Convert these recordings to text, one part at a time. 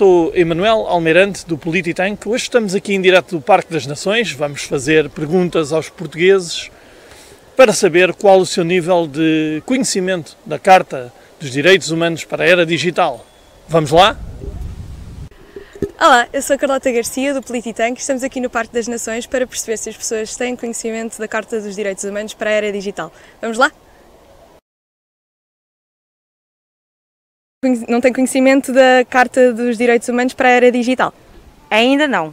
Sou Emanuel Almeirante do Polititank. Hoje estamos aqui em direto do Parque das Nações. Vamos fazer perguntas aos portugueses para saber qual o seu nível de conhecimento da Carta dos Direitos Humanos para a Era Digital. Vamos lá? Olá, eu sou Carlota Garcia do Polititank. Estamos aqui no Parque das Nações para perceber se as pessoas têm conhecimento da Carta dos Direitos Humanos para a Era Digital. Vamos lá? Não tem conhecimento da Carta dos Direitos Humanos para a Era Digital? Ainda não.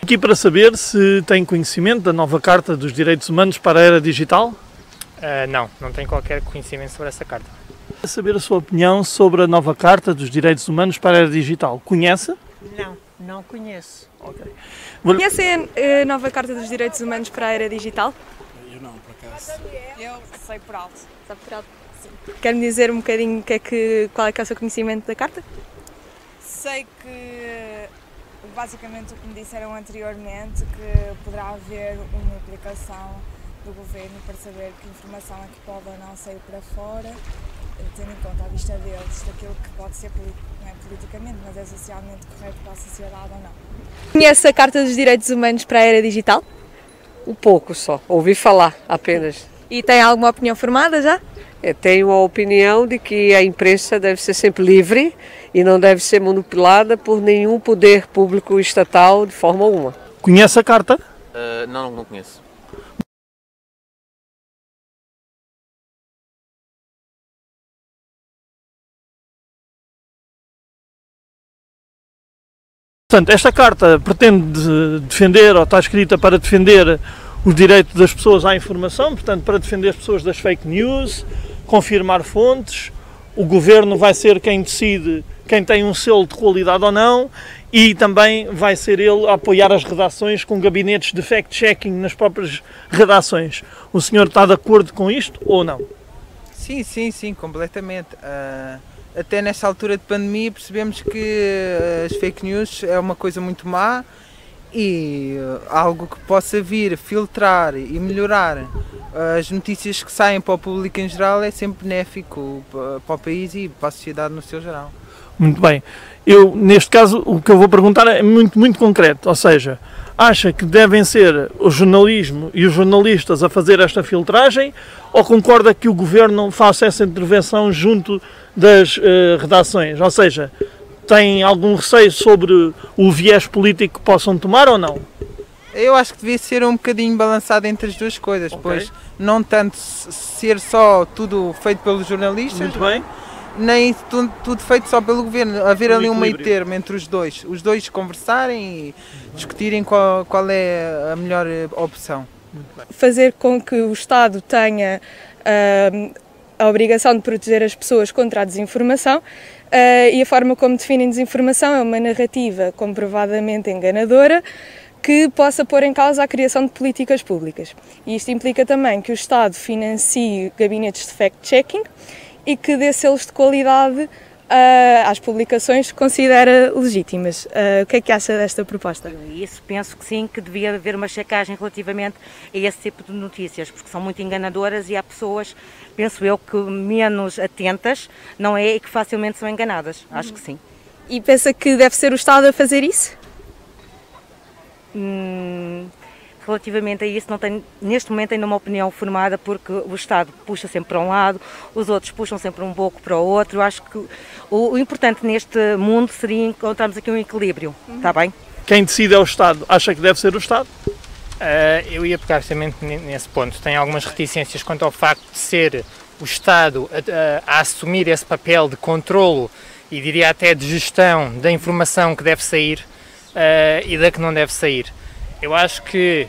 Aqui para saber se tem conhecimento da nova Carta dos Direitos Humanos para a Era Digital? Uh, não, não tenho qualquer conhecimento sobre essa carta. Quer saber a sua opinião sobre a nova Carta dos Direitos Humanos para a Era Digital? Conhece? Não, não conheço. Ok. Conhecem a nova Carta dos Direitos Humanos para a Era Digital? Eu não, por acaso. Eu sei por alto. Sabe por alto? Quer-me dizer um bocadinho que é que, qual é, que é o seu conhecimento da carta? Sei que, basicamente, o que me disseram anteriormente, que poderá haver uma aplicação do governo para saber que informação é que pode ou não sair para fora, tendo em conta a vista deles daquilo que pode ser não é politicamente, mas é socialmente correto para a sociedade ou não. Conhece a Carta dos Direitos Humanos para a Era Digital? Um pouco só, ouvi falar apenas. E tem alguma opinião formada já? Eu tenho a opinião de que a imprensa deve ser sempre livre e não deve ser manipulada por nenhum poder público estatal de forma alguma. Conhece a carta? Uh, não, não conheço. Portanto, esta carta pretende defender, ou está escrita para defender os direitos das pessoas à informação, portanto, para defender as pessoas das fake news, confirmar fontes, o governo vai ser quem decide quem tem um selo de qualidade ou não e também vai ser ele a apoiar as redações com gabinetes de fact-checking nas próprias redações. O senhor está de acordo com isto ou não? Sim, sim, sim, completamente. Uh, até nesta altura de pandemia percebemos que as fake news é uma coisa muito má e uh, algo que possa vir filtrar e melhorar uh, as notícias que saem para o público em geral é sempre benéfico para o país e para a sociedade no seu geral. Muito bem. Eu, neste caso, o que eu vou perguntar é muito, muito concreto, ou seja, acha que devem ser o jornalismo e os jornalistas a fazer esta filtragem ou concorda que o governo faça essa intervenção junto das uh, redações? Ou seja, tem algum receio sobre o viés político que possam tomar ou não? Eu acho que devia ser um bocadinho balançado entre as duas coisas, okay. pois não tanto ser só tudo feito pelos jornalistas, Muito bem. nem tudo, tudo feito só pelo governo. Haver um ali um meio termo entre os dois, os dois conversarem e discutirem qual, qual é a melhor eh, opção. Fazer com que o Estado tenha uh, a obrigação de proteger as pessoas contra a desinformação Uh, e a forma como definem desinformação é uma narrativa comprovadamente enganadora que possa pôr em causa a criação de políticas públicas. E isto implica também que o Estado financie gabinetes de fact-checking e que dê selos de qualidade uh, às publicações considera legítimas. Uh, o que é que acha desta proposta? Isso penso que sim, que devia haver uma checagem relativamente a esse tipo de notícias, porque são muito enganadoras e há pessoas penso eu que menos atentas, não é? E que facilmente são enganadas. Acho que sim. E pensa que deve ser o Estado a fazer isso? Hum, relativamente a isso, não tenho, neste momento ainda uma opinião formada, porque o Estado puxa sempre para um lado, os outros puxam sempre um pouco para o outro. Eu acho que o, o, importante neste mundo seria encontrarmos aqui um equilíbrio, uhum. está bem? Quem decide é o Estado. Acha que deve ser o Estado? Uh, eu ia pegar justamente nesse ponto. Tenho algumas reticências quanto ao facto de ser o Estado a, a, a, assumir esse papel de controlo e diria até de gestão da informação que deve sair uh, e da que não deve sair. Eu acho que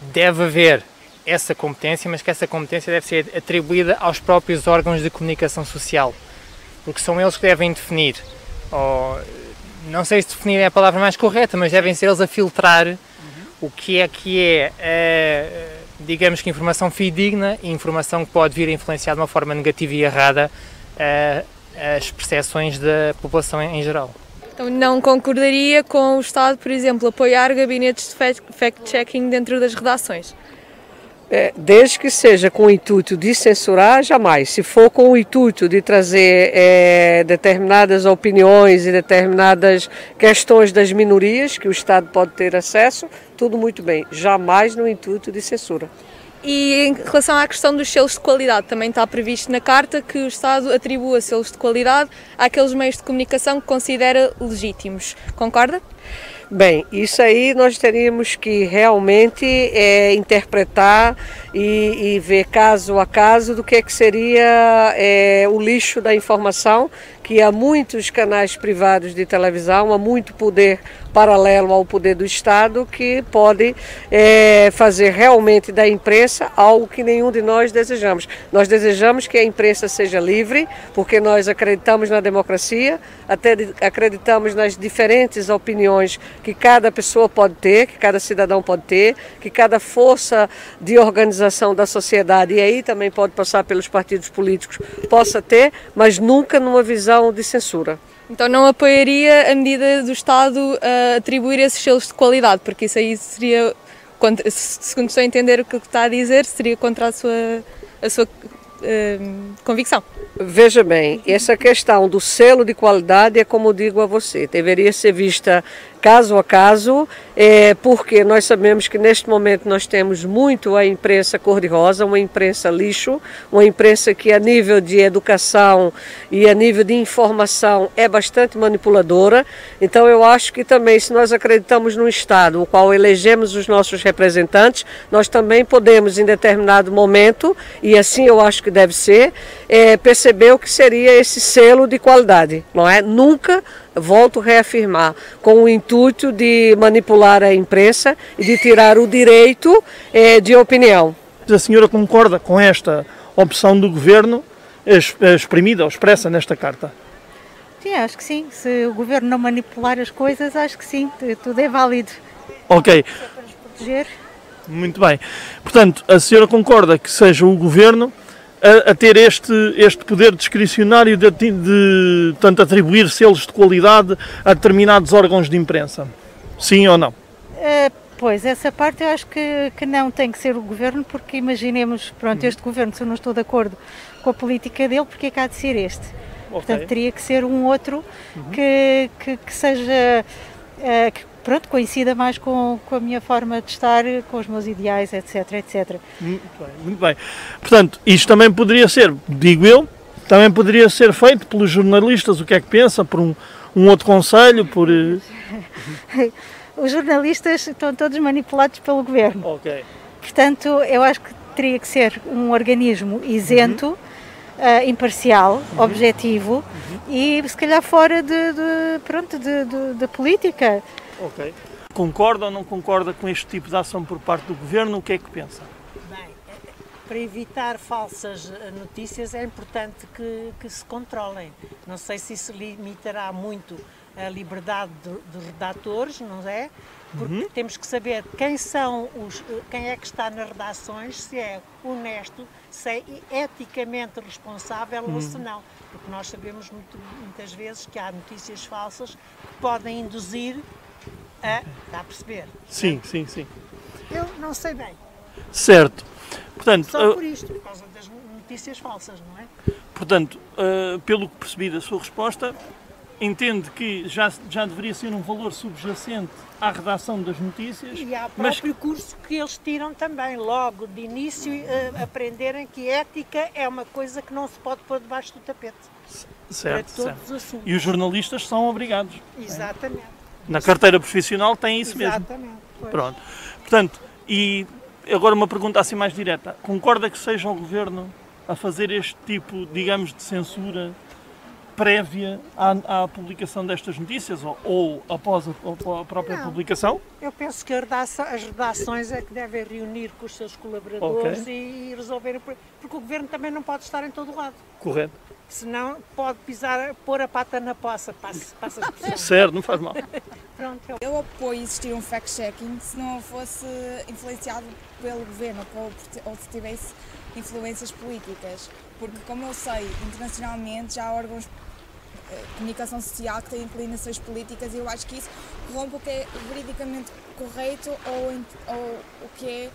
deve haver essa competência, mas que essa competência deve ser atribuída aos próprios órgãos de comunicação social, porque são eles que devem definir, ou, não sei se definir é a palavra mais correta, mas devem ser eles a filtrar o que é que é, é digamos que informação fidedigna e informação que pode vir a influenciar de uma forma negativa e errada é, as percepções da população em geral. Então não concordaria com o Estado, por exemplo, apoiar gabinetes de fact-checking dentro das redações? É, desde que seja com o intuito de censurar, jamais. Se for com o intuito de trazer é, determinadas opiniões e determinadas questões das minorias que o Estado pode ter acesso, tudo muito bem. Jamais no intuito de censura. E em relação à questão dos selos de qualidade, também está previsto na carta que o Estado atribua selos de qualidade àqueles meios de comunicação que considera legítimos. Concorda? Bem, isso aí nós teríamos que realmente é, interpretar e, e, ver caso a caso do que, é que seria é, o lixo da informação, que há muitos canais privados de televisão, há muito poder paralelo ao poder do Estado que pode é, fazer realmente da imprensa algo que nenhum de nós desejamos. Nós desejamos que a imprensa seja livre, porque nós acreditamos na democracia, até acreditamos nas diferentes opiniões que cada pessoa pode ter, que cada cidadão pode ter, que cada força de organização da sociedade, e aí também pode passar pelos partidos políticos, possa ter, mas nunca numa visão de censura. Então não apoiaria a medida do Estado atribuir esses selos de qualidade, porque isso aí seria, segundo estou a entender o que está a dizer, seria contra a sua, a sua uh, convicção. Veja bem, essa questão do selo de qualidade é como digo a você, deveria ser vista caso a caso, é, porque nós sabemos que neste momento nós temos muito a imprensa cor-de-rosa, uma imprensa lixo, uma imprensa que a nível de educação e a nível de informação é bastante manipuladora. Então eu acho que também se nós acreditamos no Estado, o qual elegemos os nossos representantes, nós também podemos em determinado momento, e assim eu acho que deve ser, é, perceber o que seria esse selo de qualidade, não é? Nunca volto a reafirmar, com o intuito de manipular a imprensa e de tirar o direito eh, de opinião. A senhora concorda com esta opção do governo exprimida ou expressa nesta carta? Sim, acho que sim. Se o governo não manipular as coisas, acho que sim, tudo é válido. Ok. Para nos proteger. Muito bem. Portanto, a senhora concorda que seja o governo a, a, ter este, este poder discricionário de, de tanto atribuir selos de qualidade a determinados órgãos de imprensa? Sim ou não? Uh, pois, essa parte eu acho que, que não tem que ser o governo, porque imaginemos, pronto, este governo, se eu não estou de acordo com a política dele, porque é que há de ser este? Okay. Portanto, teria que ser um outro uhum. que, que, que, seja. Uh, que pronto, coincida mais com, com a minha forma de estar, com os meus ideais, etc, etc. Muito bem, muito bem. Portanto, isto também poderia ser, digo eu, também poderia ser feito pelos jornalistas, o que é que pensa, por um, um outro conselho, por... Eh, os jornalistas estão todos manipulados pelo governo. Ok. Portanto, eu acho que teria que ser um organismo isento, uhum. Uh, imparcial, uhum. objetivo uhum. e se calhar fora de, de pronto de, de, de, política. Ok. Concorda ou não concorda com este tipo de ação por parte do governo? O que é que pensa? Bem, para evitar falsas notícias é importante que, que se controlem. Não sei se isso limitará muito a liberdade dos redatores, não é? Porque uhum. temos que saber quem são os, quem é que está nas redações, se é honesto, se é eticamente responsável uhum. ou se não. Porque nós sabemos muito, muitas vezes que há notícias falsas que podem induzir é, está a perceber? Sim, sim, sim. Eu não sei bem. Certo. Portanto, Só por isto, por causa das notícias falsas, não é? Portanto, uh, pelo que percebi da sua resposta, entende que já, já deveria ser um valor subjacente à redação das notícias. E ao próprio mas... curso que eles tiram também, logo de início, uh, aprenderem que ética é uma coisa que não se pode pôr debaixo do tapete. Certo, certo. E os jornalistas são obrigados. Exatamente. É? Na carteira profissional tem isso Exatamente, mesmo. Pois. Pronto. Portanto, e agora uma pergunta assim mais direta. Concorda que seja o Governo a fazer este tipo, digamos, de censura prévia à, à publicação destas notícias ou, ou após a, a própria Não, publicação? Eu penso que redação, as redações é que devem reunir com os seus colaboradores okay. e, e resolver, porque o Governo também não pode estar em todo o lado. Correto senão pode pisar, pôr a pata na poça, passa, passa a expressão. Certo, não faz mal. Pronto, eu... eu apoio existir um fact-checking se não fosse influenciado pelo governo ou se tivesse influências políticas, porque como eu sei, internacionalmente já há órgãos de eh, comunicação social que têm inclinações políticas e eu acho que isso corrompe o que é veridicamente correto ou, ou o que é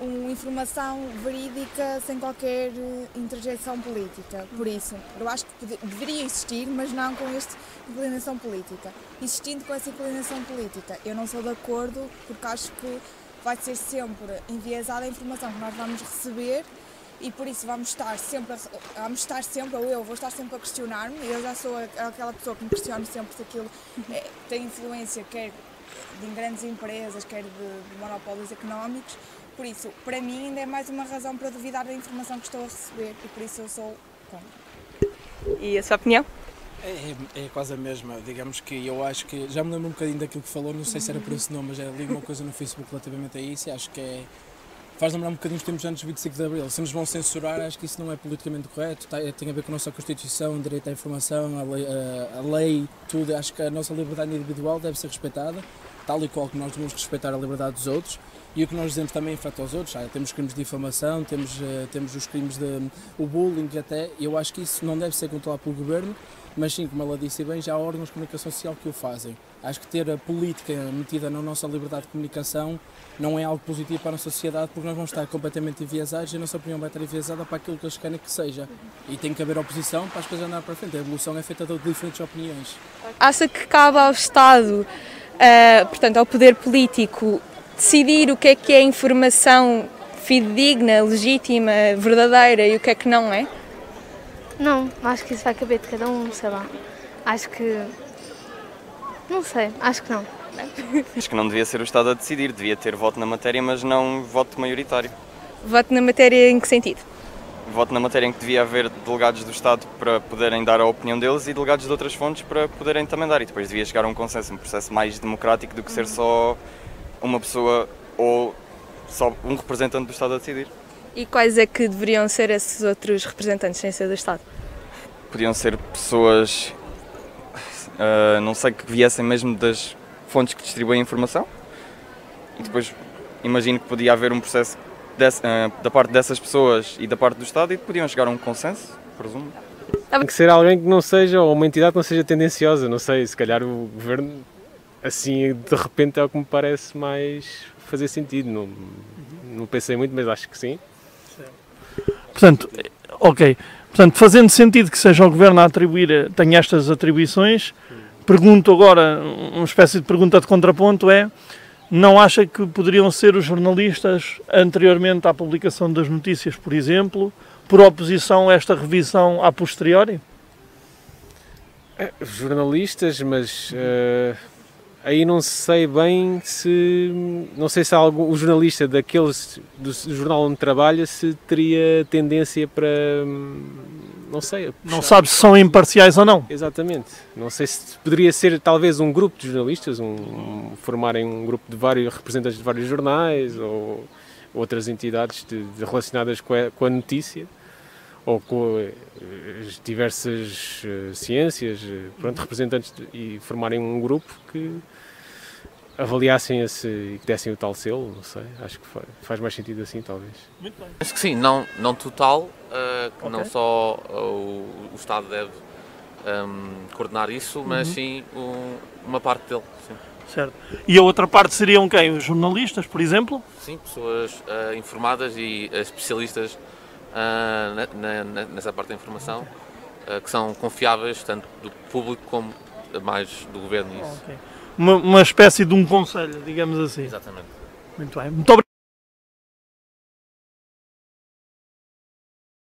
uma informação verídica sem qualquer eh, interjeição política. Por isso, eu acho que deveria existir, mas não com esta inclinação política. Existindo com essa inclinação política, eu não sou de acordo porque acho que vai ser sempre enviesada a informação que nós vamos receber e por isso vamos estar sempre, a, vamos estar sempre, ou eu vou estar sempre a questionar-me, eu já sou aquela pessoa que me questiona sempre se aquilo é, tem influência, quer de grandes empresas, quer de, de monopólios económicos, por isso, para mim ainda é mais uma razão para duvidar da informação que estou a receber e por isso eu sou contra. E a sua opinião? É, é, quase a mesma, digamos que eu acho que, já me lembro um bocadinho daquilo que falou, não sei se era por esse nome, mas já li uma coisa no Facebook relativamente a isso e acho que é, faz lembrar um bocadinho os tempos antes do 25 de Abril. Se nos vão censurar, acho que isso não é politicamente correto, tem a ver com a nossa Constituição, o direito à informação, a lei, a, a lei, tudo. Acho que a nossa liberdade individual deve ser respeitada, tal e qual que nós devemos respeitar a liberdade dos outros e o que nós dizemos também afeta aos outros. Ah, temos crimes de difamação, temos, uh, temos os crimes de o bullying até. Eu acho que isso não deve ser controlado pelo governo, mas sim, como ela disse bem, já há órgãos de comunicação social que o fazem. Acho que ter a política metida na nossa liberdade de comunicação não é algo positivo para a sociedade, porque nós vamos estar completamente enviesados e a nossa opinião vai estar enviesada para aquilo que eles querem que seja. E tem que haver oposição para as coisas andarem para frente. A evolução é feita de diferentes opiniões. Acha que cabe ao Estado, uh, portanto, ao poder político, decidir o que é que é informação fidedigna, legítima, verdadeira e o que é que não é? Não, acho que isso vai caber de cada um, sei lá. Acho que. Não sei, acho que não. Acho que não devia ser o Estado a decidir, devia ter voto na matéria, mas não voto maioritário. Voto na matéria em que sentido? Voto na matéria em que devia haver delegados do Estado para poderem dar a opinião deles e delegados de outras fontes para poderem também dar. E depois devia chegar a um consenso, um processo mais democrático do que ser só uma pessoa ou só um representante do Estado a decidir. E quais é que deveriam ser esses outros representantes sem ser do Estado? Podiam ser pessoas, uh, não sei, que viessem mesmo das fontes que distribuem a informação. E depois imagino que podia haver um processo desse, uh, da parte dessas pessoas e da parte do Estado e podiam chegar a um consenso, presumo. Tem que ser alguém que não seja, ou uma entidade que não seja tendenciosa, não sei, se calhar o governo assim de repente é o que me parece mais fazer sentido. Não, não pensei muito, mas acho que sim. Portanto, ok. Portanto, fazendo sentido que seja o Governo a atribuir, tenha estas atribuições, pergunto agora, uma espécie de pergunta de contraponto é, não acha que poderiam ser os jornalistas, anteriormente à publicação das notícias, por exemplo, por oposição a esta revisão a posteriori? É, jornalistas, mas uh, aí não sei bem se não sei se algum, o jornalista daqueles do jornal onde trabalha se teria tendência para não sei não sabe se são imparciais ou não. Exatamente. Não sei se poderia ser talvez um grupo de jornalistas um, formarem um grupo de vários representantes de vários jornais ou outras entidades de, de relacionadas com a, com a notícia ou com eh, as diversas uh, ciências, uh, pronto, representantes de, e formarem um grupo que avaliassem esse e que dessem o tal selo, não sei, acho que faz, faz mais sentido assim, talvez. Muito bem. Acho que sim, não, não total, uh, que okay. não só o, o Estado deve um, ehm, coordenar isso, mas uhum. sim um, uma parte dele. Sim. Certo. E a outra parte seriam quem? Os jornalistas, por exemplo? Sim, pessoas uh, informadas e especialistas uh, na, na, nessa parte da informação, okay. que são confiáveis tanto do público como mais do governo. Isso. Okay uma, uma espécie de um conselho, digamos assim. Exatamente. Muito bem. Muito obrigado.